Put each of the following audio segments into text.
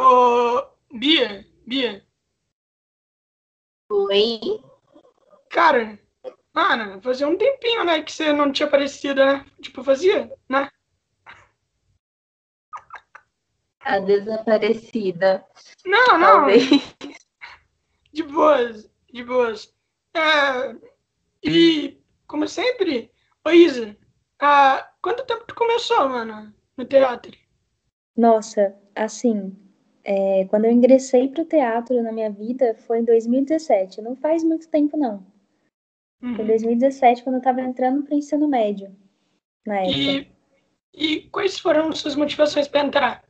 Ô, Bia, Bia. Oi? Cara, mano, fazia um tempinho, né, que você não tinha aparecido, né? Tipo, fazia, né? A desaparecida. Não, não. Talvez. De boas, de boas. É, e, como sempre, ô Isa, há quanto tempo tu começou, mano, no teatro? Nossa, assim, é, quando eu ingressei pro teatro na minha vida foi em 2017. Não faz muito tempo, não. Foi em Uhum. 2017, quando eu tava entrando pro ensino médio, na época. E, e quais foram suas motivações para entrar?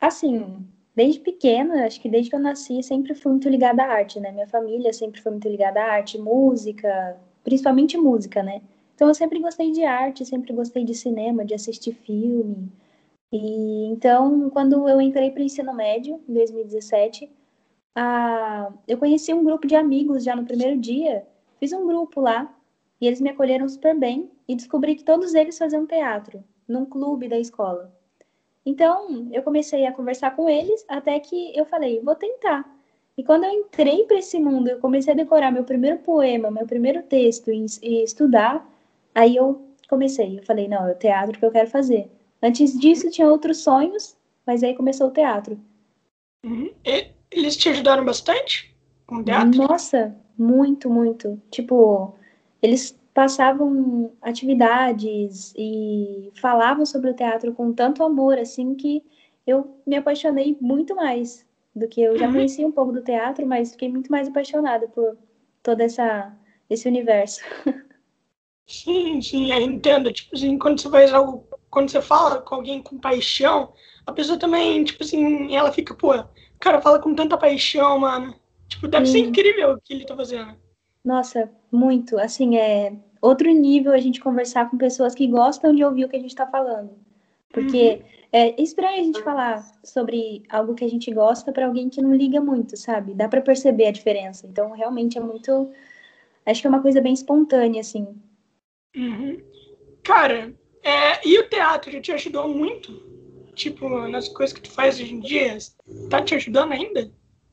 Assim, desde pequena, acho que desde que eu nasci, sempre fui muito ligada à arte, né? Minha família sempre foi muito ligada à arte, música, principalmente música, né? Então eu sempre gostei de arte, sempre gostei de cinema, de assistir filme. E então, quando eu entrei para o ensino médio, em 2017, a... eu conheci um grupo de amigos já no primeiro dia, fiz um grupo lá, e eles me acolheram super bem, e descobri que todos eles faziam teatro, num clube da escola. Então, eu comecei a conversar com eles, até que eu falei, vou tentar. E quando eu entrei para esse mundo, eu comecei a decorar meu primeiro poema, meu primeiro texto e, estudar, aí eu comecei, eu falei, não, é o teatro que eu quero fazer. Antes disso, tinha outros sonhos, mas aí começou o teatro. Uhum. E eles te ajudaram bastante com o teatro? Nossa, muito, muito. Tipo, eles passavam atividades e falavam sobre o teatro com tanto amor, assim, que eu me apaixonei muito mais do que eu já Uhum. conhecia um pouco do teatro, mas fiquei muito mais apaixonada por todo essa, esse universo. Sim, sim, eu entendo. Tipo assim, quando você faz algo, quando você fala com alguém com paixão, a pessoa também, tipo assim, ela fica, pô, o cara fala com tanta paixão, mano. Tipo, deve ser Sim. incrível o que ele tá fazendo. Nossa, muito. Assim, é outro nível a gente conversar com pessoas que gostam de ouvir o que a gente está falando. Porque é estranho a gente falar sobre algo que a gente gosta para alguém que não liga muito, sabe? Dá para perceber a diferença. Então, realmente é muito. Acho que é uma coisa bem espontânea, assim. Uhum. Cara, é, e o teatro já te ajudou muito? Tipo, nas coisas que tu faz hoje em dia? Tá te ajudando ainda?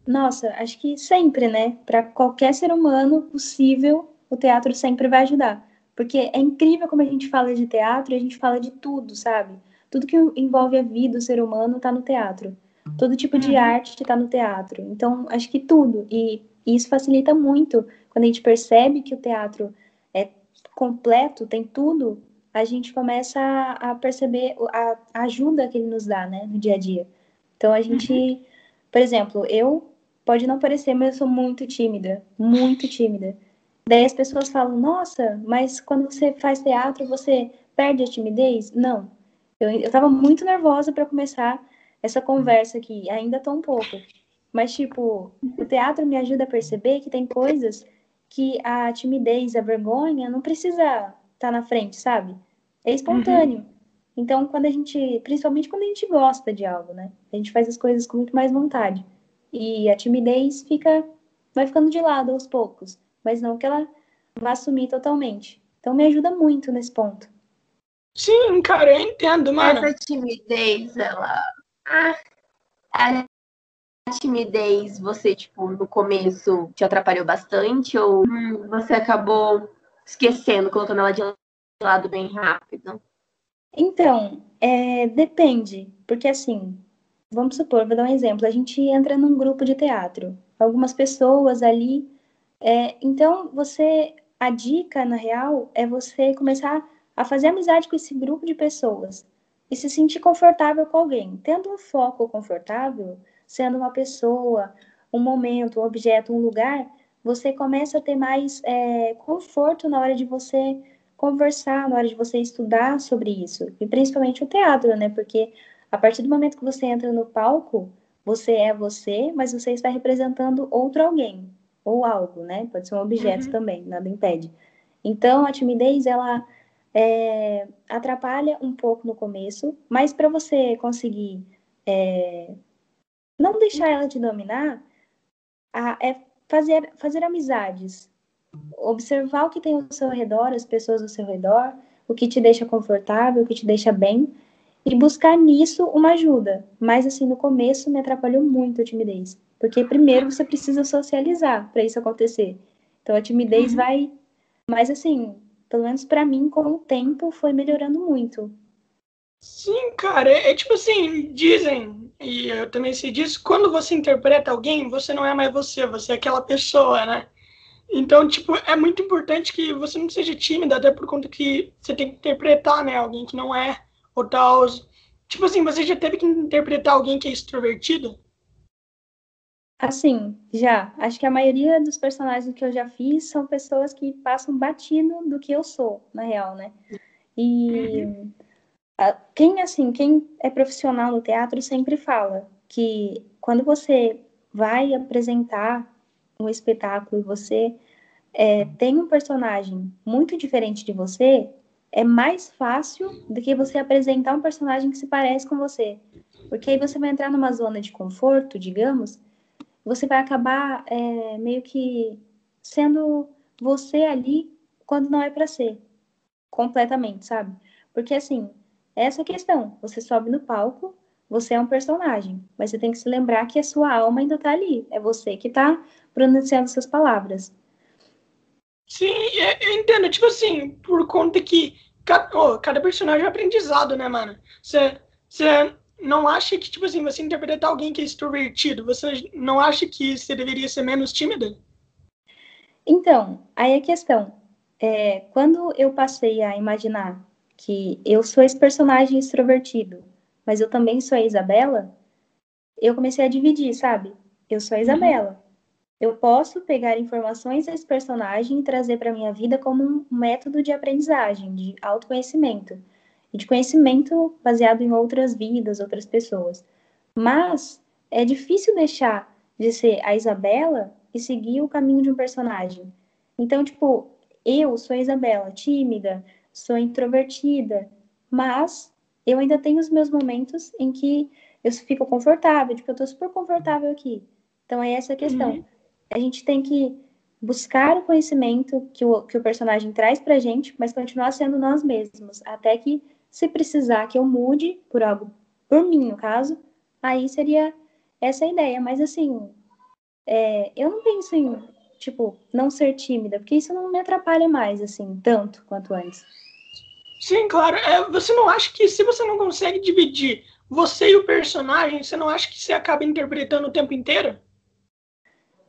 Nossa, acho que sempre, né? Para qualquer ser humano possível, o teatro sempre vai ajudar. Porque é incrível como a gente fala de teatro e a gente fala de tudo, sabe? Tudo que envolve a vida do ser humano tá no teatro. Todo tipo de Uhum. arte tá no teatro. Então, acho que tudo. E isso facilita muito quando a gente percebe que o teatro é completo, tem tudo, a gente começa a, a perceber a, a ajuda que ele nos dá, né, no dia a dia. Então, a gente, por exemplo, eu pode não parecer, mas eu sou muito tímida, muito tímida. Daí as pessoas falam, nossa, mas quando você faz teatro, você perde a timidez? Não. Eu, eu tava muito nervosa para começar essa conversa aqui, ainda tô um pouco. Mas, tipo, o teatro me ajuda a perceber que tem coisas que a timidez, a vergonha, não precisa estar tá na frente, sabe? É espontâneo. Então, quando a gente, principalmente quando a gente gosta de algo, né? A gente faz as coisas com muito mais vontade. E a timidez fica, vai ficando de lado aos poucos, mas não que ela vá sumir totalmente. Então, me ajuda muito nesse ponto. Sim, cara, eu entendo, mano. Essa timidez, ela. Ah, a timidez, você, tipo, no começo te atrapalhou bastante ou hum, você acabou esquecendo, colocando ela de lado bem rápido? Então, é, depende, porque assim, vamos supor, vou dar um exemplo, a gente entra num grupo de teatro, algumas pessoas ali, é, então você, a dica, na real, é você começar a fazer amizade com esse grupo de pessoas e se sentir confortável com alguém, tendo um foco confortável, sendo uma pessoa, um momento, um objeto, um lugar, você começa a ter mais é, conforto na hora de você conversar, na hora de você estudar sobre isso. E principalmente o teatro, né? Porque a partir do momento que você entra no palco, você é você, mas você está representando outro alguém ou algo, né? Pode ser um objeto Uhum. também, nada impede. Então a timidez ela é, atrapalha um pouco no começo, mas para você conseguir é, não deixar ela te dominar, a, é fazer, fazer amizades, observar o que tem ao seu redor, as pessoas ao seu redor, o que te deixa confortável, o que te deixa bem, e buscar nisso uma ajuda. Mas, assim, no começo me atrapalhou muito a timidez. Porque primeiro você precisa socializar para isso acontecer. Então a timidez uhum. vai. Mas, assim, pelo menos para mim, com o tempo, foi melhorando muito. Sim, cara, é, é, tipo assim, dizem, e eu também sei disso, quando você interpreta alguém, você não é mais você, você é aquela pessoa, né? Então, tipo, é muito importante que você não seja tímida, até por conta que você tem que interpretar, né, alguém que não é, ou tal. Tipo assim, você já teve que interpretar alguém que é extrovertido? Assim, já. Acho que a maioria dos personagens que eu já fiz são pessoas que passam batido do que eu sou, na real, né? E uhum. quem, assim, quem é profissional no teatro sempre fala que quando você vai apresentar um espetáculo e você é, tem um personagem muito diferente de você, é mais fácil do que você apresentar um personagem que se parece com você. Porque aí você vai entrar numa zona de conforto, digamos, você vai acabar é, meio que sendo você ali quando não é para ser. Completamente, sabe? Porque assim, essa questão, você sobe no palco, você é um personagem, mas você tem que se lembrar que a sua alma ainda tá ali. É você que tá pronunciando suas palavras. Sim, é, eu entendo. Tipo assim, por conta que cada, oh, cada personagem é aprendizado, né, mano? Você, não acha que, tipo assim, você interpretar alguém que é extrovertido, você não acha que você deveria ser menos tímida? Então, aí a questão. É, quando eu passei a imaginar que eu sou esse personagem extrovertido, mas eu também sou a Isabela, eu comecei a dividir, sabe? Eu sou a uhum. Isabela. Eu posso pegar informações desse personagem e trazer para minha vida como um método de aprendizagem, de autoconhecimento e de conhecimento baseado em outras vidas, outras pessoas. Mas é difícil deixar de ser a Isabela e seguir o caminho de um personagem. Então, tipo, eu sou a Isabela, tímida, sou introvertida, mas eu ainda tenho os meus momentos em que eu fico confortável, tipo, eu tô super confortável aqui. Então é essa a questão. Uhum a gente tem que buscar o conhecimento que o, que o personagem traz pra gente, mas continuar sendo nós mesmos, até que, se precisar que eu mude por algo, por mim, no caso, aí seria essa a ideia. Mas, assim, é, eu não penso em, tipo, não ser tímida, porque isso não me atrapalha mais, assim, tanto quanto antes. Sim, claro. É, você não acha que se você não consegue dividir você e o personagem, você não acha que você acaba interpretando o tempo inteiro?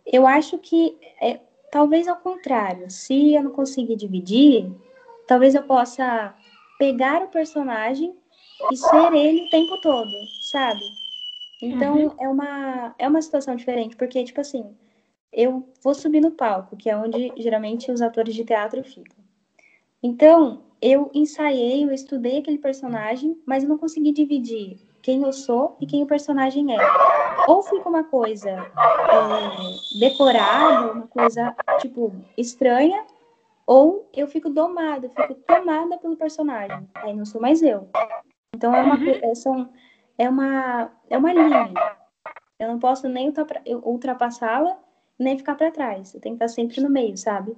Eu acho que é, talvez ao contrário. Se eu não conseguir dividir, talvez eu possa pegar o personagem e ser ele o tempo todo, sabe? Então uhum. é uma é uma situação diferente, porque tipo assim, eu vou subir no palco, que é onde geralmente os atores de teatro ficam. Então, eu ensaiei, eu estudei aquele personagem, mas eu não consegui dividir quem eu sou e quem o personagem é. Ou fica uma coisa é, decorada, uma coisa, tipo, estranha, ou eu fico domada, eu fico tomada pelo personagem. Aí não sou mais eu. Então é uma, uhum. é, são, é uma, é uma linha. Eu não posso nem ultrapassá-la, nem ficar para trás. Eu tenho que estar sempre no meio, sabe?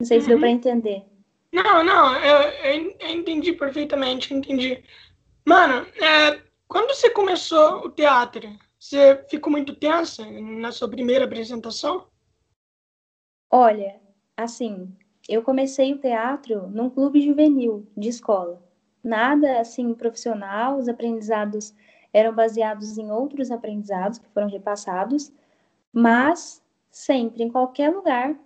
Não sei se deu para uhum. entender. Não, não, eu, eu, eu, entendi perfeitamente, entendi. Mano, é, quando você começou o teatro, você ficou muito tensa na sua primeira apresentação? Olha, assim, eu comecei o teatro num clube juvenil de escola. Nada assim profissional, os aprendizados eram baseados em outros aprendizados que foram repassados, mas sempre, em qualquer lugar,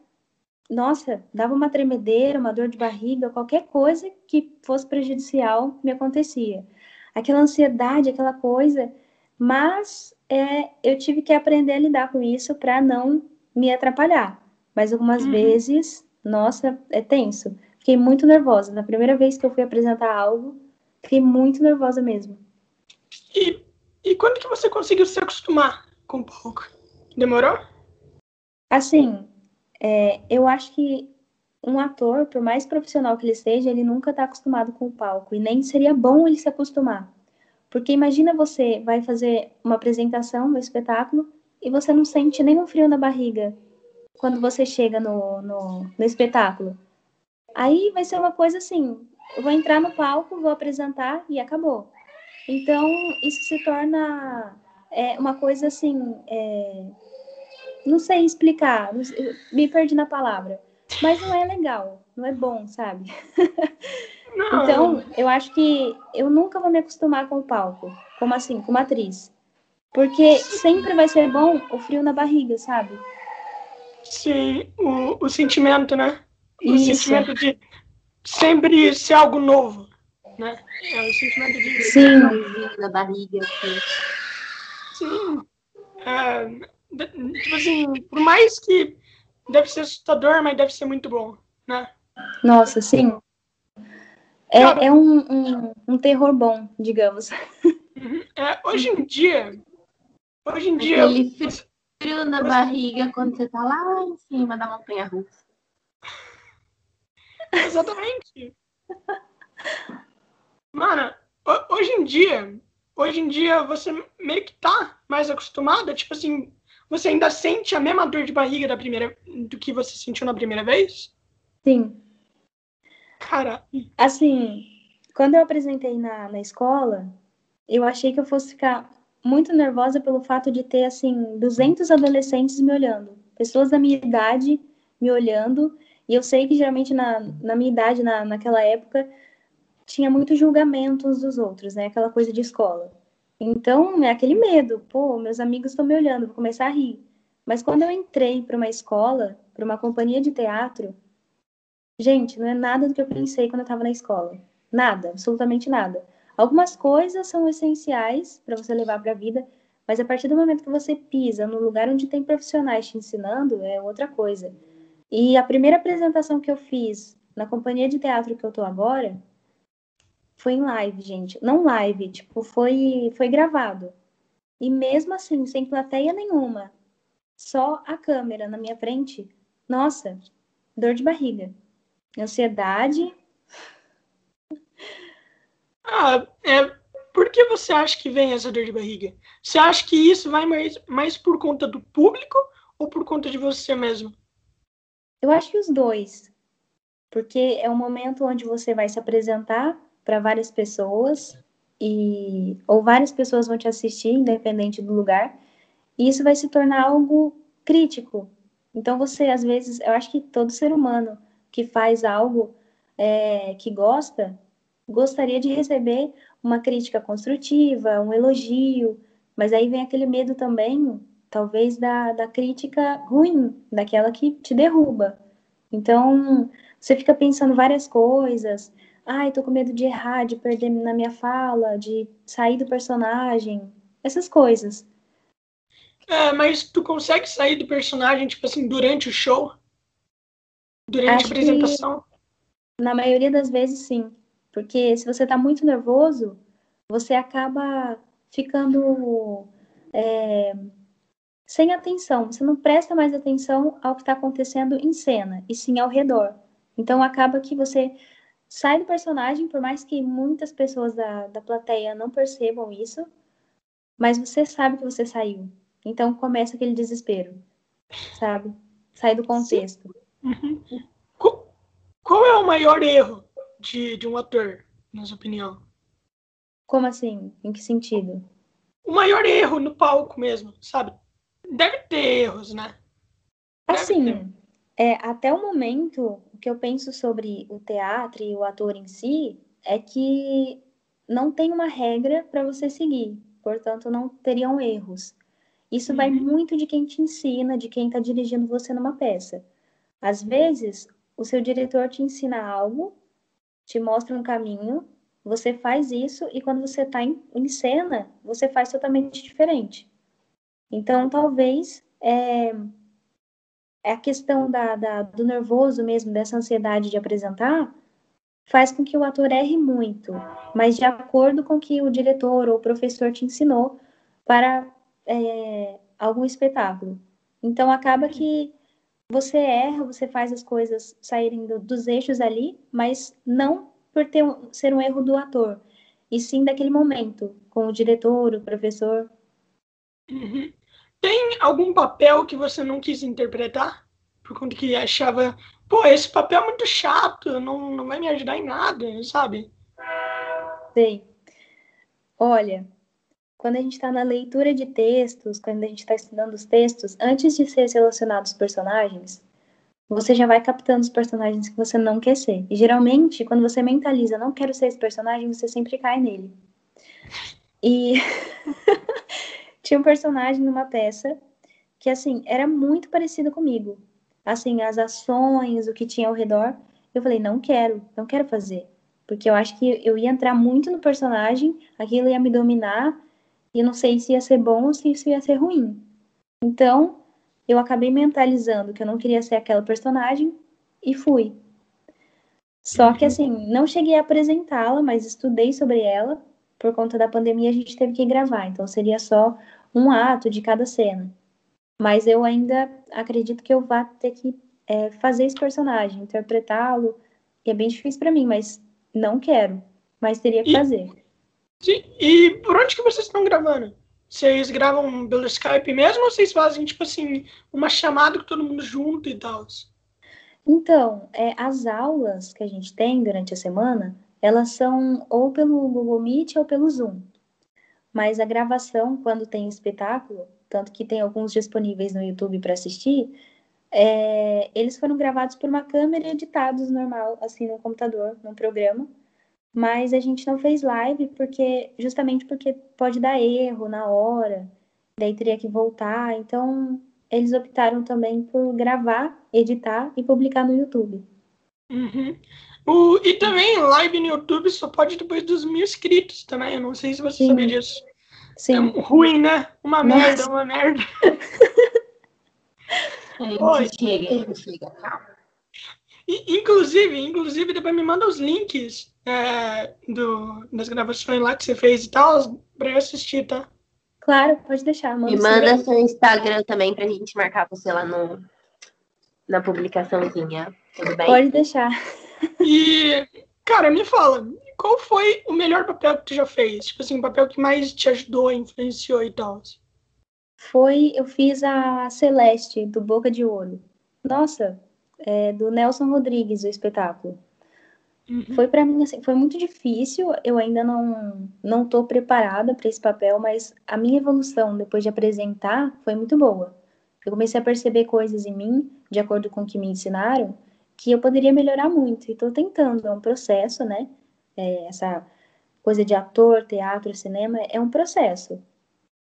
nossa, dava uma tremedeira, uma dor de barriga, qualquer coisa que fosse prejudicial me acontecia aquela ansiedade, aquela coisa, mas é, eu tive que aprender a lidar com isso para não me atrapalhar. Mas algumas uhum. vezes, nossa, é tenso. Fiquei muito nervosa. Na primeira vez que eu fui apresentar algo, fiquei muito nervosa mesmo. E, e quando que você conseguiu se acostumar com o palco? Demorou? Assim, é, eu acho que um ator, por mais profissional que ele seja, ele nunca está acostumado com o palco e nem seria bom ele se acostumar. Porque imagina você vai fazer uma apresentação no espetáculo e você não sente nenhum frio na barriga quando você chega no, no, no espetáculo. Aí vai ser uma coisa assim: eu vou entrar no palco, vou apresentar e acabou. Então, isso se torna é, uma coisa assim. É, não sei explicar, me perdi na palavra. Mas não é legal, não é bom, sabe? Não. Então, eu acho que eu nunca vou me acostumar com o palco, como assim, como atriz. Porque sempre vai ser bom o frio na barriga, sabe? Sim, o, o sentimento, né? O Isso. sentimento de sempre ser algo novo, né? É o sentimento de... Sim. Na barriga, assim. Sim. É, tipo assim, por mais que deve ser assustador, mas deve ser muito bom, né? Nossa, sim. É, Cara, é um, um, um, terror bom, digamos. Uhum. É, hoje em dia. Hoje em dia. Aquele frio na barriga quando você tá lá em cima da montanha russa. Exatamente. Mano, hoje em dia, hoje em dia você meio que tá mais acostumada, tipo assim, você ainda sente a mesma dor de barriga da primeira do que você sentiu na primeira vez? Sim. Cara. Assim, quando eu apresentei na, na escola, eu achei que eu fosse ficar muito nervosa pelo fato de ter, assim, 200 adolescentes me olhando. Pessoas da minha idade me olhando. E eu sei que geralmente na, na minha idade, na, naquela época, tinha muito julgamento uns dos outros, né? Aquela coisa de escola. Então, é aquele medo. Pô, meus amigos estão me olhando, vou começar a rir. Mas quando eu entrei para uma escola, para uma companhia de teatro, Gente, não é nada do que eu pensei quando eu estava na escola. Nada, absolutamente nada. Algumas coisas são essenciais para você levar para a vida, mas a partir do momento que você pisa no lugar onde tem profissionais te ensinando, é outra coisa. E a primeira apresentação que eu fiz na companhia de teatro que eu tô agora foi em live, gente. Não live, tipo, foi, foi gravado. E mesmo assim, sem plateia nenhuma, só a câmera na minha frente, nossa, dor de barriga. Ansiedade. Ah, é. Por que você acha que vem essa dor de barriga? Você acha que isso vai mais, mais por conta do público ou por conta de você mesmo? Eu acho que os dois. Porque é um momento onde você vai se apresentar para várias pessoas e ou várias pessoas vão te assistir, independente do lugar, e isso vai se tornar algo crítico. Então você, às vezes, eu acho que todo ser humano que faz algo é, que gosta, gostaria de receber uma crítica construtiva, um elogio, mas aí vem aquele medo também, talvez, da, da crítica ruim, daquela que te derruba. Então, você fica pensando várias coisas. Ai, tô com medo de errar, de perder na minha fala, de sair do personagem, essas coisas. É, mas tu consegue sair do personagem, tipo assim, durante o show? Durante Acho a apresentação? na maioria das vezes, sim. Porque se você está muito nervoso, você acaba ficando é, sem atenção. Você não presta mais atenção ao que está acontecendo em cena, e sim ao redor. Então acaba que você sai do personagem, por mais que muitas pessoas da, da plateia não percebam isso, mas você sabe que você saiu. Então começa aquele desespero, sabe? Sai do contexto. Uhum. Qual, qual, é o maior erro de, de um ator, na sua opinião? Como assim? Em que sentido? O maior erro no palco mesmo, sabe? Deve ter erros, né? Deve assim, ter. É, até o momento, que eu penso sobre o teatro e o ator em si é que não tem uma regra para você seguir, portanto, não teriam erros. Isso uhum. vai muito de quem te ensina, de quem está dirigindo você numa peça. Às vezes, o seu diretor te ensina algo, te mostra um caminho, você faz isso e quando você está em, em, cena, você faz totalmente diferente. Então, talvez é, a questão da, da, do nervoso mesmo, dessa ansiedade de apresentar, faz com que o ator erre muito, mas de acordo com o que o diretor ou o professor te ensinou para é, algum espetáculo. Então, acaba que você erra, você faz as coisas saírem do, dos eixos ali, mas não por ter um, ser um erro do ator, e sim daquele momento, com o diretor, o professor. Uhum. Tem algum papel que você não quis interpretar? Por conta que achava, pô, esse papel é muito chato, não, não vai me ajudar em nada, sabe? Sei. Olha, quando a gente está na leitura de textos, quando a gente está estudando os textos, antes de ser selecionado os personagens, você já vai captando os personagens que você não quer ser. E geralmente, quando você mentaliza, não quero ser esse personagem, você sempre cai nele. E tinha um personagem numa peça que, assim, era muito parecido comigo. Assim, as ações, o que tinha ao redor. Eu falei, não quero, não quero fazer. Porque eu acho que eu ia entrar muito no personagem, aquilo ia me dominar, e não sei se ia ser bom ou se isso ia ser ruim. Então, eu acabei mentalizando que eu não queria ser aquela personagem e fui. Só que assim, não cheguei a apresentá-la, mas estudei sobre ela. Por conta da pandemia, a gente teve que gravar, então seria só um ato de cada cena. Mas eu ainda acredito que eu vá ter que é, fazer esse personagem, interpretá-lo. E é bem difícil para mim, mas não quero. Mas teria que e, fazer. E por onde que vocês estão gravando? Vocês gravam pelo Skype mesmo ou vocês fazem, tipo assim, uma chamada com todo mundo junto e tal? Então, é, as aulas que a gente tem durante a semana, elas são ou pelo Google Meet ou pelo Zoom. Mas a gravação, quando tem espetáculo, tanto que tem alguns disponíveis no YouTube para assistir, é, eles foram gravados por uma câmera e editados normal, assim, no computador, num programa mas a gente não fez live porque justamente porque pode dar erro na hora, daí teria que voltar. Então, eles optaram também por gravar, editar e publicar no YouTube. Uhum. O, e também live no YouTube só pode depois dos mil inscritos também. Eu não sei se você Sim. sabia disso. Sim. É ruim, né? Uma Nossa. merda, uma merda. Oi. Chega, chega, calma. Inclusive, inclusive, depois me manda os links é, do, das gravações lá que você fez e tal, pra eu assistir, tá? Claro, pode deixar. Manda me manda seu Instagram também pra gente marcar você lá no, na publicaçãozinha. Tudo bem? Pode deixar. E, cara, me fala, qual foi o melhor papel que tu já fez? Tipo assim, o papel que mais te ajudou, influenciou e tal? Foi, eu fiz a Celeste, do Boca de Ouro. Nossa, é, do Nelson Rodrigues, o espetáculo. Uhum. Foi para mim assim, foi muito difícil. Eu ainda não não tô preparada para esse papel, mas a minha evolução depois de apresentar foi muito boa. Eu comecei a perceber coisas em mim, de acordo com o que me ensinaram, que eu poderia melhorar muito. E estou tentando, é um processo, né? É, essa coisa de ator, teatro, cinema é um processo.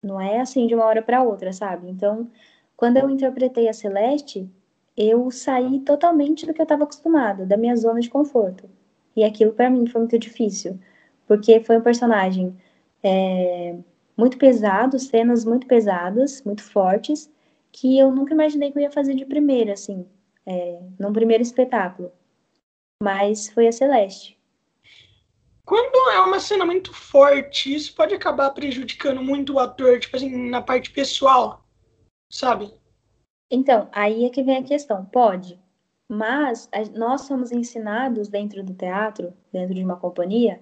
Não é assim de uma hora para outra, sabe? Então, quando eu interpretei a Celeste, eu saí totalmente do que eu estava acostumada, da minha zona de conforto. E aquilo para mim foi muito difícil, porque foi um personagem é, muito pesado, cenas muito pesadas, muito fortes, que eu nunca imaginei que eu ia fazer de primeira, assim, é, num primeiro espetáculo. Mas foi a Celeste. Quando é uma cena muito forte, isso pode acabar prejudicando muito o ator, tipo assim, na parte pessoal, sabe? Então, aí é que vem a questão. Pode, mas nós somos ensinados dentro do teatro, dentro de uma companhia,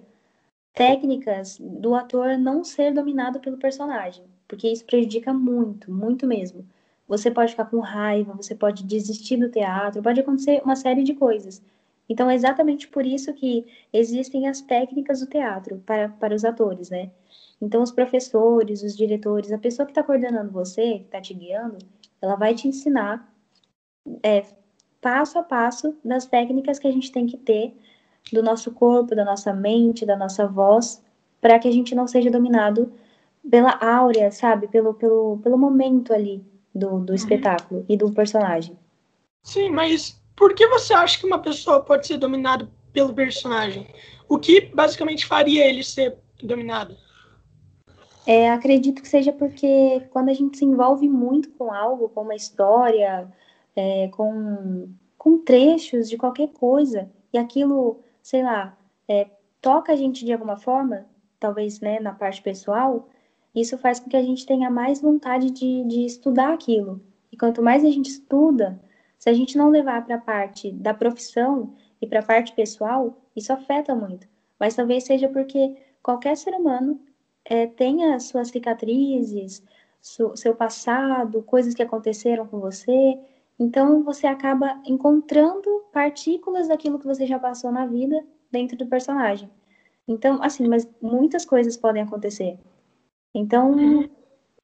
técnicas do ator não ser dominado pelo personagem, porque isso prejudica muito, muito mesmo. Você pode ficar com raiva, você pode desistir do teatro, pode acontecer uma série de coisas. Então, é exatamente por isso que existem as técnicas do teatro para, para os atores, né? Então, os professores, os diretores, a pessoa que está coordenando você, que está te guiando, ela vai te ensinar é, passo a passo das técnicas que a gente tem que ter do nosso corpo, da nossa mente, da nossa voz, para que a gente não seja dominado pela áurea, sabe? Pelo, pelo, pelo momento ali do, do uhum. espetáculo e do personagem. Sim, mas por que você acha que uma pessoa pode ser dominada pelo personagem? O que basicamente faria ele ser dominado? É, acredito que seja porque quando a gente se envolve muito com algo, com uma história, é, com, com trechos de qualquer coisa, e aquilo, sei lá, é, toca a gente de alguma forma, talvez né, na parte pessoal, isso faz com que a gente tenha mais vontade de, de estudar aquilo. E quanto mais a gente estuda, se a gente não levar para a parte da profissão e para a parte pessoal, isso afeta muito. Mas talvez seja porque qualquer ser humano é, tenha suas cicatrizes, su, seu passado, coisas que aconteceram com você. Então você acaba encontrando partículas daquilo que você já passou na vida dentro do personagem. Então, assim, mas muitas coisas podem acontecer. Então, uhum.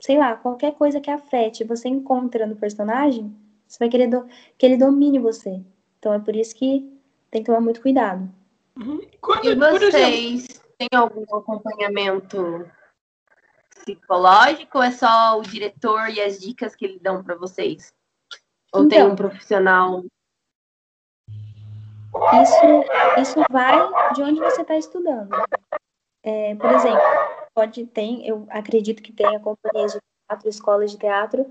sei lá, qualquer coisa que afete, você encontra no personagem, você vai querer do, que ele domine você. Então é por isso que tem que tomar muito cuidado. Uhum. Quando, e vocês têm algum acompanhamento psicológico ou é só o diretor e as dicas que ele dão para vocês? Ou então, tem um profissional? Isso, isso vai de onde você está estudando. É, por exemplo, pode ter, eu acredito que tenha companhias de teatro, escolas de teatro,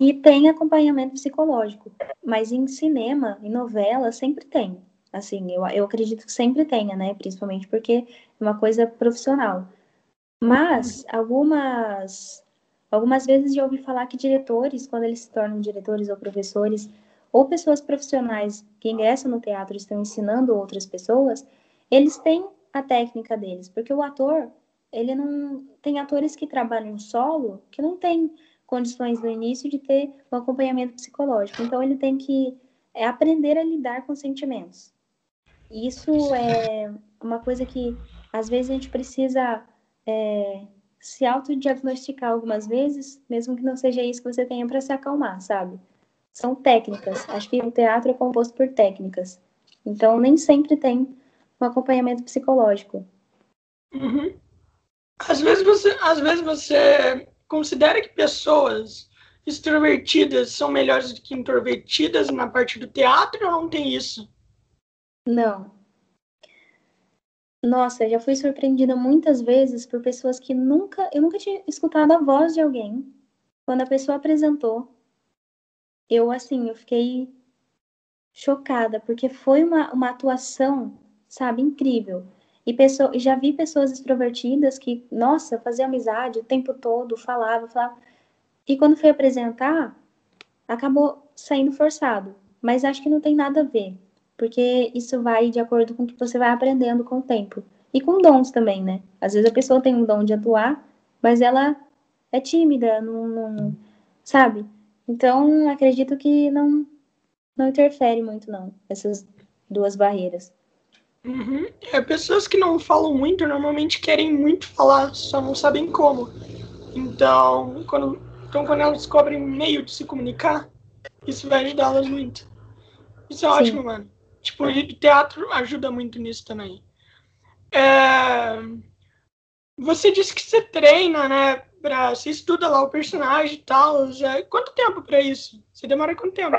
e tem acompanhamento psicológico. Mas em cinema, em novela, sempre tem. Assim, eu, eu acredito que sempre tenha, né? Principalmente porque é uma coisa profissional. Mas algumas algumas vezes já ouvi falar que diretores, quando eles se tornam diretores ou professores, ou pessoas profissionais que ingressam no teatro e estão ensinando outras pessoas, eles têm a técnica deles, porque o ator, ele não tem atores que trabalham solo que não tem condições no início de ter um acompanhamento psicológico. Então ele tem que é, aprender a lidar com sentimentos. Isso é uma coisa que às vezes a gente precisa é, se autodiagnosticar algumas vezes, mesmo que não seja isso que você tenha para se acalmar, sabe? São técnicas. Acho que o teatro é composto por técnicas. Então, nem sempre tem um acompanhamento psicológico. Uhum. Às vezes você, às vezes você considera que pessoas extrovertidas são melhores do que introvertidas na parte do teatro ou não tem isso? Não, nossa, já fui surpreendida muitas vezes por pessoas que nunca, eu nunca tinha escutado a voz de alguém. Quando a pessoa apresentou, eu assim, eu fiquei chocada, porque foi uma, uma atuação, sabe, incrível. E pessoa, já vi pessoas extrovertidas que, nossa, fazia amizade o tempo todo, falava, falava. E quando foi apresentar, acabou saindo forçado. Mas acho que não tem nada a ver porque isso vai de acordo com o que você vai aprendendo com o tempo. E com dons também, né? Às vezes a pessoa tem um dom de atuar, mas ela é tímida, não, não sabe? Então, acredito que não, não interfere muito, não, essas duas barreiras. Uhum. É, pessoas que não falam muito normalmente querem muito falar, só não sabem como. Então, quando, então, quando elas descobrem meio de se comunicar, isso vai ajudá-las muito. Isso é Sim. ótimo, mano. Tipo, o teatro ajuda muito nisso também. É... Você disse que você treina, né? Pra... Você estuda lá o personagem e tal. Já... Quanto tempo para isso? Você demora quanto tempo?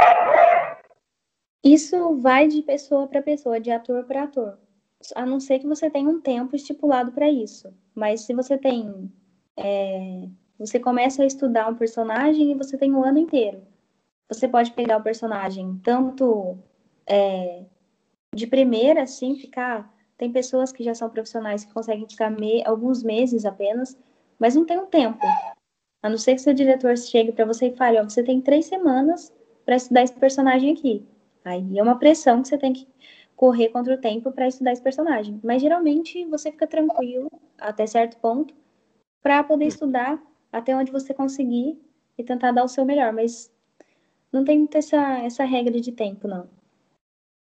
Isso vai de pessoa para pessoa, de ator para ator. A não ser que você tenha um tempo estipulado para isso. Mas se você tem. É... Você começa a estudar um personagem e você tem um ano inteiro. Você pode pegar o personagem tanto é, de primeira, assim, ficar. Tem pessoas que já são profissionais que conseguem ficar me... alguns meses apenas, mas não tem um tempo. A não ser que seu diretor chegue para você e fale: Ó, você tem três semanas para estudar esse personagem aqui. Aí é uma pressão que você tem que correr contra o tempo para estudar esse personagem. Mas geralmente você fica tranquilo até certo ponto para poder estudar até onde você conseguir e tentar dar o seu melhor. Mas não tem muita essa, essa regra de tempo, não.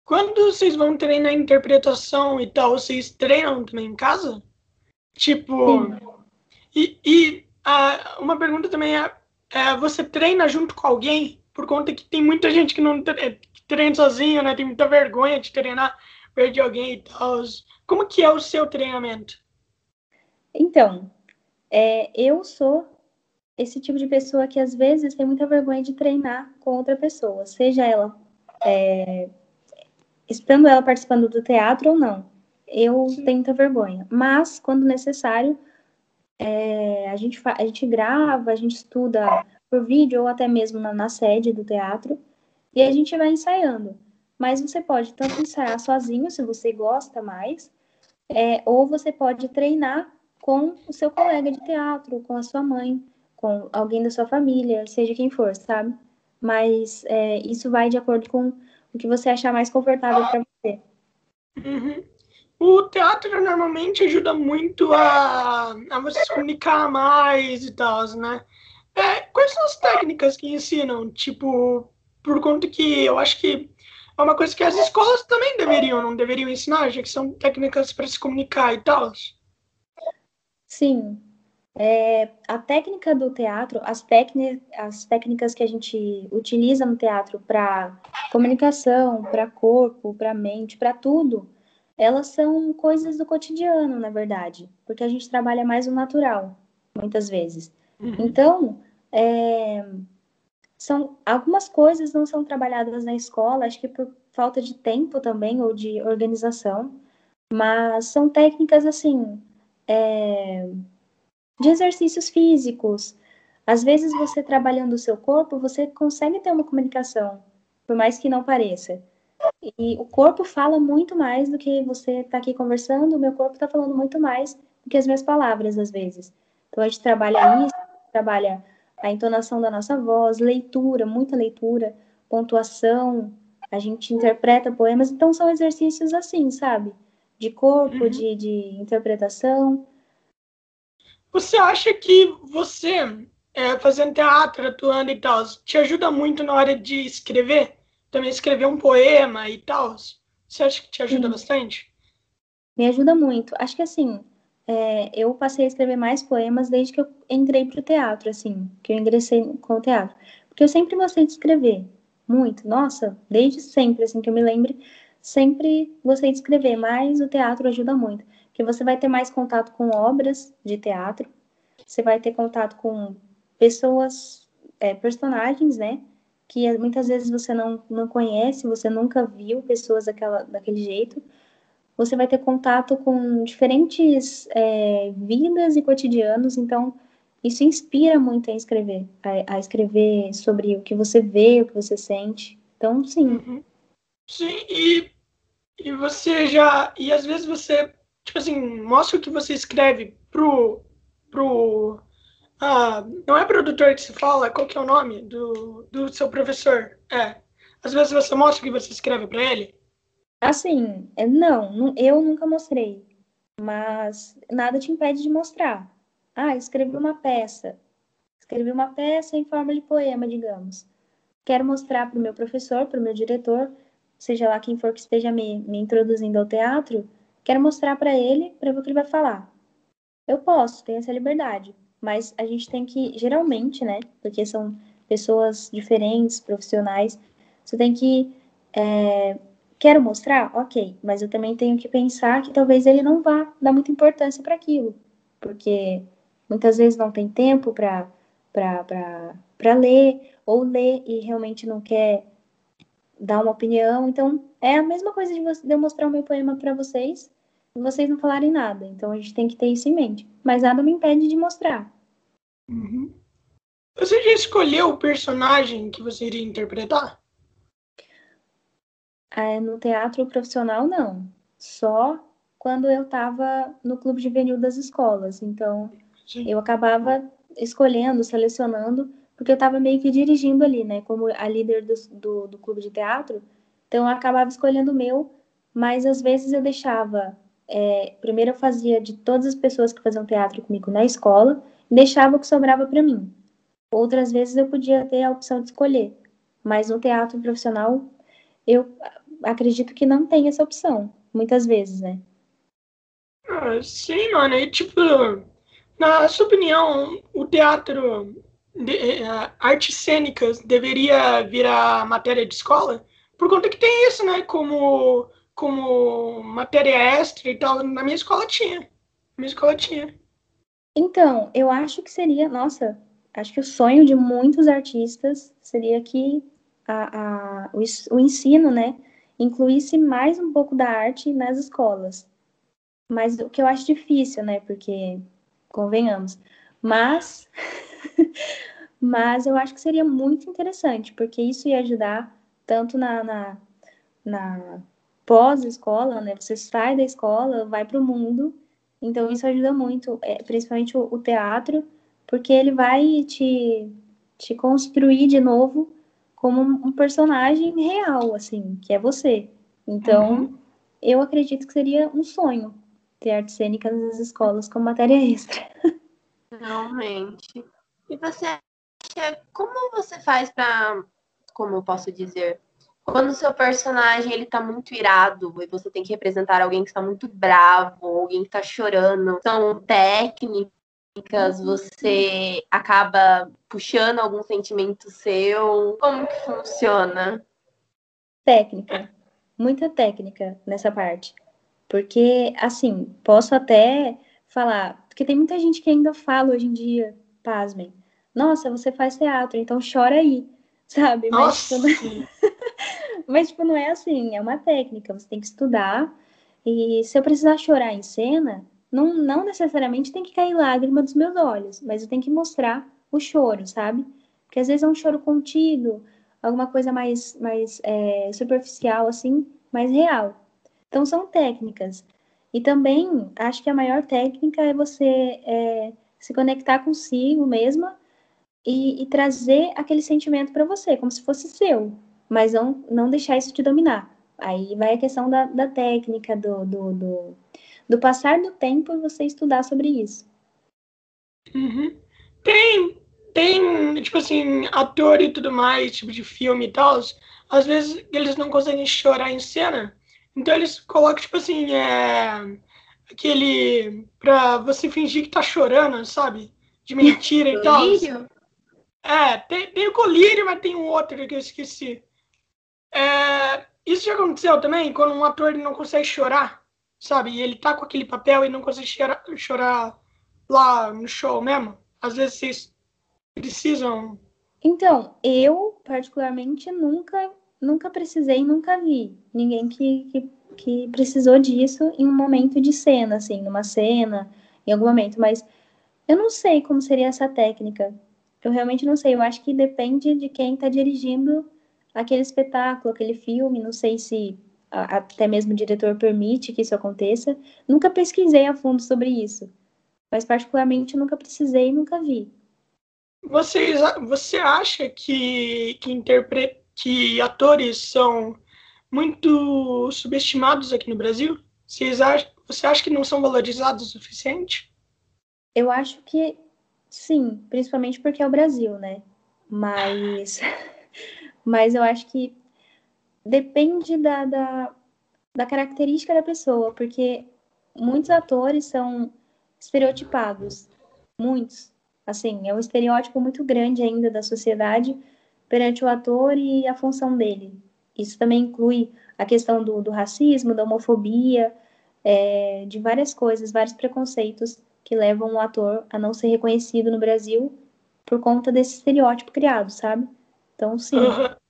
Quando vocês vão treinar interpretação e tal, vocês treinam também em casa? Tipo. Sim. E, e uh, uma pergunta também é, é: você treina junto com alguém? Por conta que tem muita gente que não treina sozinho, né? Tem muita vergonha de treinar perto de alguém e tal. Como que é o seu treinamento? Então, é, eu sou esse tipo de pessoa que às vezes tem muita vergonha de treinar com outra pessoa, seja ela é, estando ela participando do teatro ou não. Eu Sim. tenho muita vergonha. Mas, quando necessário, é, a, gente a gente grava, a gente estuda por vídeo ou até mesmo na, na sede do teatro e a gente vai ensaiando. Mas você pode tanto ensaiar sozinho, se você gosta mais, é, ou você pode treinar com o seu colega de teatro, com a sua mãe, com alguém da sua família, seja quem for, sabe? Mas é, isso vai de acordo com o que você achar mais confortável para você. Uhum. O teatro normalmente ajuda muito a, a você se comunicar mais e tal, né? É, quais são as técnicas que ensinam? Tipo, por conta que eu acho que é uma coisa que as escolas também deveriam, não deveriam ensinar, já que são técnicas para se comunicar e tal. Sim. É, a técnica do teatro, as, as técnicas que a gente utiliza no teatro para comunicação, para corpo, para mente, para tudo, elas são coisas do cotidiano, na verdade, porque a gente trabalha mais o natural, muitas vezes. Uhum. Então, é, são algumas coisas não são trabalhadas na escola, acho que por falta de tempo também ou de organização, mas são técnicas assim. É, de exercícios físicos. Às vezes, você trabalhando o seu corpo, você consegue ter uma comunicação, por mais que não pareça. E o corpo fala muito mais do que você está aqui conversando, o meu corpo está falando muito mais do que as minhas palavras, às vezes. Então, a gente trabalha isso, trabalha a entonação da nossa voz, leitura, muita leitura, pontuação, a gente interpreta poemas. Então, são exercícios assim, sabe? De corpo, uhum. de, de interpretação. Você acha que você, é, fazendo teatro, atuando e tal, te ajuda muito na hora de escrever? Também escrever um poema e tal? Você acha que te ajuda Sim. bastante? Me ajuda muito. Acho que assim, é, eu passei a escrever mais poemas desde que eu entrei para o teatro, assim, que eu ingressei com o teatro. Porque eu sempre gostei de escrever, muito. Nossa, desde sempre, assim, que eu me lembre, sempre gostei de escrever, mas o teatro ajuda muito que você vai ter mais contato com obras de teatro, você vai ter contato com pessoas, é, personagens, né? Que muitas vezes você não, não conhece, você nunca viu pessoas daquela, daquele jeito. Você vai ter contato com diferentes é, vidas e cotidianos, então isso inspira muito a escrever, a, a, escrever sobre o que você vê, o que você sente. Então, sim. Uhum. Sim, e, e você já. E às vezes você tipo assim, mostra o que você escreve pro. pro ah, não é produtor que se fala, qual que é o nome do, do seu professor? É. Às vezes você mostra o que você escreve para ele? Assim, é, não, eu nunca mostrei. Mas nada te impede de mostrar. Ah, escrevi uma peça. Escrevi uma peça em forma de poema, digamos. Quero mostrar para o meu professor, para o meu diretor, seja lá quem for que esteja me, me introduzindo ao teatro, Quero mostrar para ele, para ver o que ele vai falar. Eu posso, tenho essa liberdade, mas a gente tem que, geralmente, né, porque são pessoas diferentes, profissionais, você tem que. É, quero mostrar? Ok, mas eu também tenho que pensar que talvez ele não vá dar muita importância para aquilo, porque muitas vezes não tem tempo para ler, ou ler e realmente não quer dar uma opinião. Então, é a mesma coisa de, você, de eu mostrar o meu poema para vocês e vocês não falarem nada. Então a gente tem que ter isso em mente. Mas nada me impede de mostrar. Uhum. Você já escolheu o personagem que você iria interpretar? É, no teatro profissional, não. Só quando eu estava no clube juvenil das escolas. Então, eu acabava escolhendo, selecionando, porque eu estava meio que dirigindo ali, né? Como a líder do, do, do clube de teatro. Então, eu acabava escolhendo o meu, mas às vezes eu deixava é, primeiro eu fazia de todas as pessoas que faziam teatro comigo na escola deixava o que sobrava para mim. Outras vezes eu podia ter a opção de escolher, mas no teatro profissional eu acredito que não tem essa opção, muitas vezes, né? Ah, sim, mano, e tipo, na sua opinião, o teatro, de, uh, artes cênicas deveria virar matéria de escola? Por conta que tem isso, né, como como matéria extra e tal, na minha escola tinha. Na minha escola tinha. Então, eu acho que seria, nossa, acho que o sonho de muitos artistas seria que a, a, o, o ensino, né, incluísse mais um pouco da arte nas escolas. Mas o que eu acho difícil, né, porque, convenhamos, mas, mas eu acho que seria muito interessante, porque isso ia ajudar tanto na, na, na pós-escola, né? Você sai da escola, vai para o mundo. Então, isso ajuda muito, é, principalmente o, o, teatro, porque ele vai te, te construir de novo como um, personagem real, assim, que é você. Então, uhum. eu acredito que seria um sonho ter artes cênicas nas escolas como matéria extra. Realmente. E você acha, como você faz para, como eu posso dizer, quando o seu personagem ele tá muito irado e você tem que representar alguém que está muito bravo, alguém que tá chorando, são técnicas, você acaba puxando algum sentimento seu? Como que funciona? Técnica, muita técnica nessa parte. Porque, assim, posso até falar, porque tem muita gente que ainda fala hoje em dia, pasmem, nossa, você faz teatro, então chora aí, sabe? Mas, tipo, não... Mas, tipo, não é assim, é uma técnica, você tem que estudar. E se eu precisar chorar em cena, não, não necessariamente tem que cair lágrima dos meus olhos, mas eu tenho que mostrar o choro, sabe? Porque às vezes é um choro contido, alguma coisa mais, mais é, superficial, assim, mais real. Então, são técnicas. E também, acho que a maior técnica é você é, se conectar consigo mesma e, e trazer aquele sentimento para você, como se fosse seu, mas não, não deixar isso te dominar. Aí vai a questão da, da técnica, do, do, do, do, passar do tempo e você estudar sobre isso. Uhum. Tem, tem, tipo assim, ator e tudo mais, tipo de filme e tal, às vezes eles não conseguem chorar em cena, então eles colocam, tipo assim, é, aquele. pra você fingir que tá chorando, sabe? De mentira e tal. É, tem, tem o colírio, mas tem um outro que eu esqueci. É, isso já aconteceu também, quando um ator não consegue chorar, sabe? E ele tá com aquele papel e não consegue chorar, chorar lá no show mesmo. Às vezes vocês precisam. Então, eu, particularmente, nunca nunca precisei, nunca vi ninguém que, que, que precisou disso em um momento de cena, assim, numa cena, em algum momento, mas eu não sei como seria essa técnica. Eu realmente não sei. Eu acho que depende de quem está dirigindo aquele espetáculo, aquele filme. Não sei se até mesmo o diretor permite que isso aconteça. Nunca pesquisei a fundo sobre isso, mas particularmente nunca precisei e nunca vi. Vocês, você acha que, que, interpre, que atores são muito subestimados aqui no Brasil? Vocês acham, você acha que não são valorizados o suficiente? Eu acho que sim, principalmente porque é o Brasil, né? Mas Mas eu acho que depende da, da, da característica da pessoa, porque muitos atores são estereotipados. Muitos. Assim, é um estereótipo muito grande ainda da sociedade perante o ator e a função dele. Isso também inclui a questão do, do racismo, da homofobia, é, de várias coisas, vários preconceitos que levam o ator a não ser reconhecido no Brasil por conta desse estereótipo criado, sabe? Então, sim.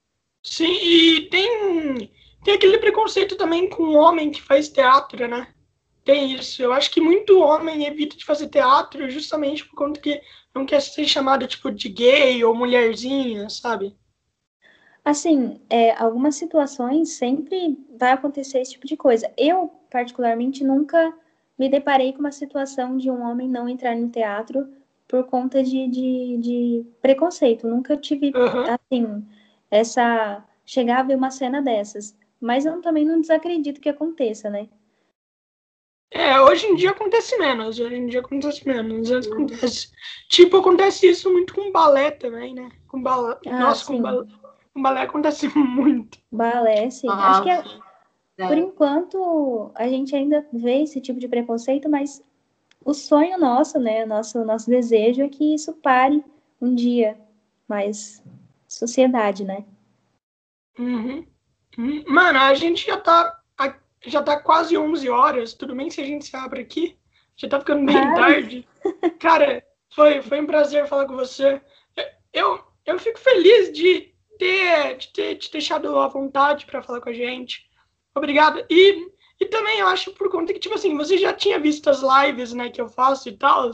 Sim, e tem, tem aquele preconceito também com o homem que faz teatro, né? Tem isso. Eu acho que muito homem evita de fazer teatro justamente por conta que não quer ser chamado tipo de gay ou mulherzinha, sabe? Assim, é, algumas situações sempre vai acontecer esse tipo de coisa. Eu, particularmente, nunca me deparei com uma situação de um homem não entrar no teatro por conta de, de, de preconceito. Nunca tive, uhum. assim, essa. chegar a ver uma cena dessas. Mas eu também não desacredito que aconteça, né? É, hoje em dia acontece menos. Hoje em dia acontece menos. Acontece. Tipo, acontece isso muito com balé também, né? Com balé. Ah, Nossa, sim. com balé. Com balé acontece muito. Balé, sim. Ah, Acho que é, é. por enquanto a gente ainda vê esse tipo de preconceito, mas o sonho nosso, né, nosso nosso desejo é que isso pare um dia, mas sociedade, né? Uhum. uhum. Mano, a gente já tá já tá quase 11 horas, tudo bem se a gente se abre aqui? Já tá ficando bem tarde. Cara, foi, foi um prazer falar com você. Eu, eu fico feliz de ter, de ter te deixado à vontade para falar com a gente. Obrigado. E e também eu acho por conta que, tipo assim, você já tinha visto as lives, né, que eu faço e tal.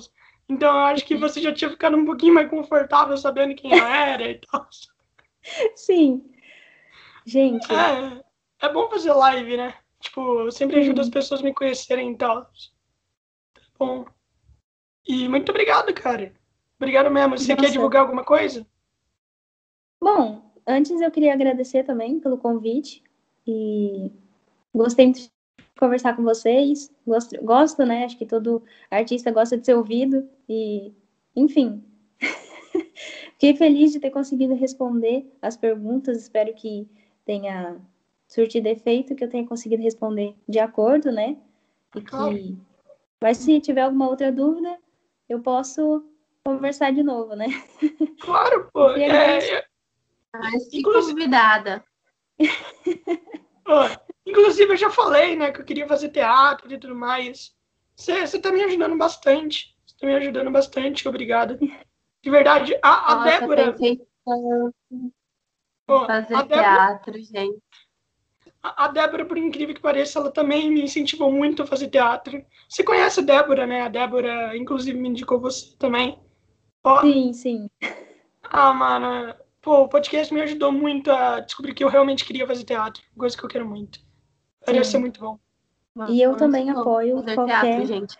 Então eu acho que você já tinha ficado um pouquinho mais confortável sabendo quem eu era e tal. Sim. Gente. É, é bom fazer live, né? Tipo, sempre ajuda as pessoas a me conhecerem e tal. Tá bom. E muito obrigado, cara. Obrigado mesmo. Você Nossa. quer divulgar alguma coisa? Bom, antes eu queria agradecer também pelo convite. E gostei muito conversar com vocês. Gosto, gosto, né? Acho que todo artista gosta de ser ouvido. E, enfim. Fiquei feliz de ter conseguido responder as perguntas. Espero que tenha surtido efeito, que eu tenha conseguido responder de acordo, né? E que. Mas se tiver alguma outra dúvida, eu posso conversar de novo, né? Claro, pô. E É, é, Mas fico Inclusive- convidada. inclusive, eu já falei, né, que eu queria fazer teatro e tudo mais. Você você tá me ajudando bastante. Você tá me ajudando bastante, obrigado. De verdade, a, a Nossa, Débora. ó, fazer a Débora teatro, gente. A a Débora, por incrível que pareça, ela também me incentivou muito a fazer teatro. Você conhece a Débora, né? A Débora, inclusive, me indicou você também. Ó, Sim, sim. ah, mano, pô, o podcast me ajudou muito a descobrir que eu realmente queria fazer teatro. Coisa que eu quero muito. Parece ser muito bom. E eu Vamos também apoio fazer qualquer- teatro, gente.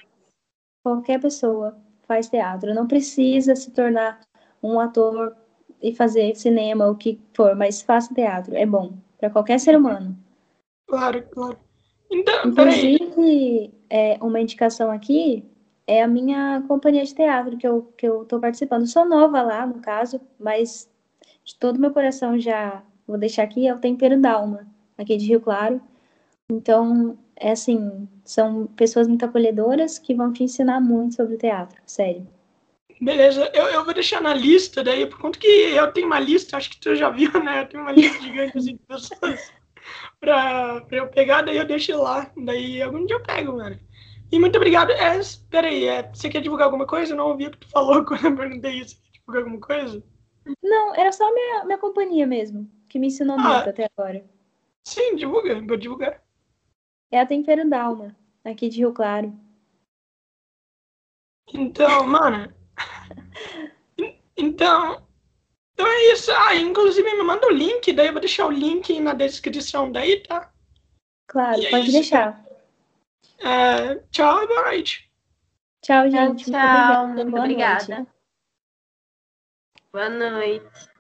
Qualquer pessoa faz teatro. Não precisa se tornar um ator e fazer cinema, o que for, mas faça teatro. É bom para qualquer ser humano. Claro, claro. Então. Inclusive, é, uma indicação aqui é a minha companhia de teatro que eu, que eu tô participando. Sou nova lá, no caso, mas de todo meu coração já vou deixar aqui, é o Tempero Dalma, aqui de Rio Claro. Então, é assim, são pessoas muito acolhedoras que vão te ensinar muito sobre o teatro, sério. Beleza, eu, eu vou deixar na lista daí, por conta que eu tenho uma lista, acho que tu já viu, né? Eu tenho uma lista gigante assim, de pessoas pra, pra eu pegar, daí eu deixo lá. Daí algum dia eu pego, mano. E muito obrigado. É, peraí, é, você quer divulgar alguma coisa? Eu não ouvi o que tu falou quando eu perguntei isso. Você quer divulgar alguma coisa? Não, era só minha, minha companhia mesmo, que me ensinou Ah. muito até agora. Sim, divulga, vou divulgar. É a Tempero Dalma, aqui de Rio Claro. Então, mano. Então. Então é isso. Ah, inclusive me manda o link, daí eu vou deixar o link na descrição daí, tá? Claro, E é pode isso, deixar. É, tchau e boa noite. Tchau, Tchau, gente. tchau. Muito Muito Boa obrigada. noite. Boa noite.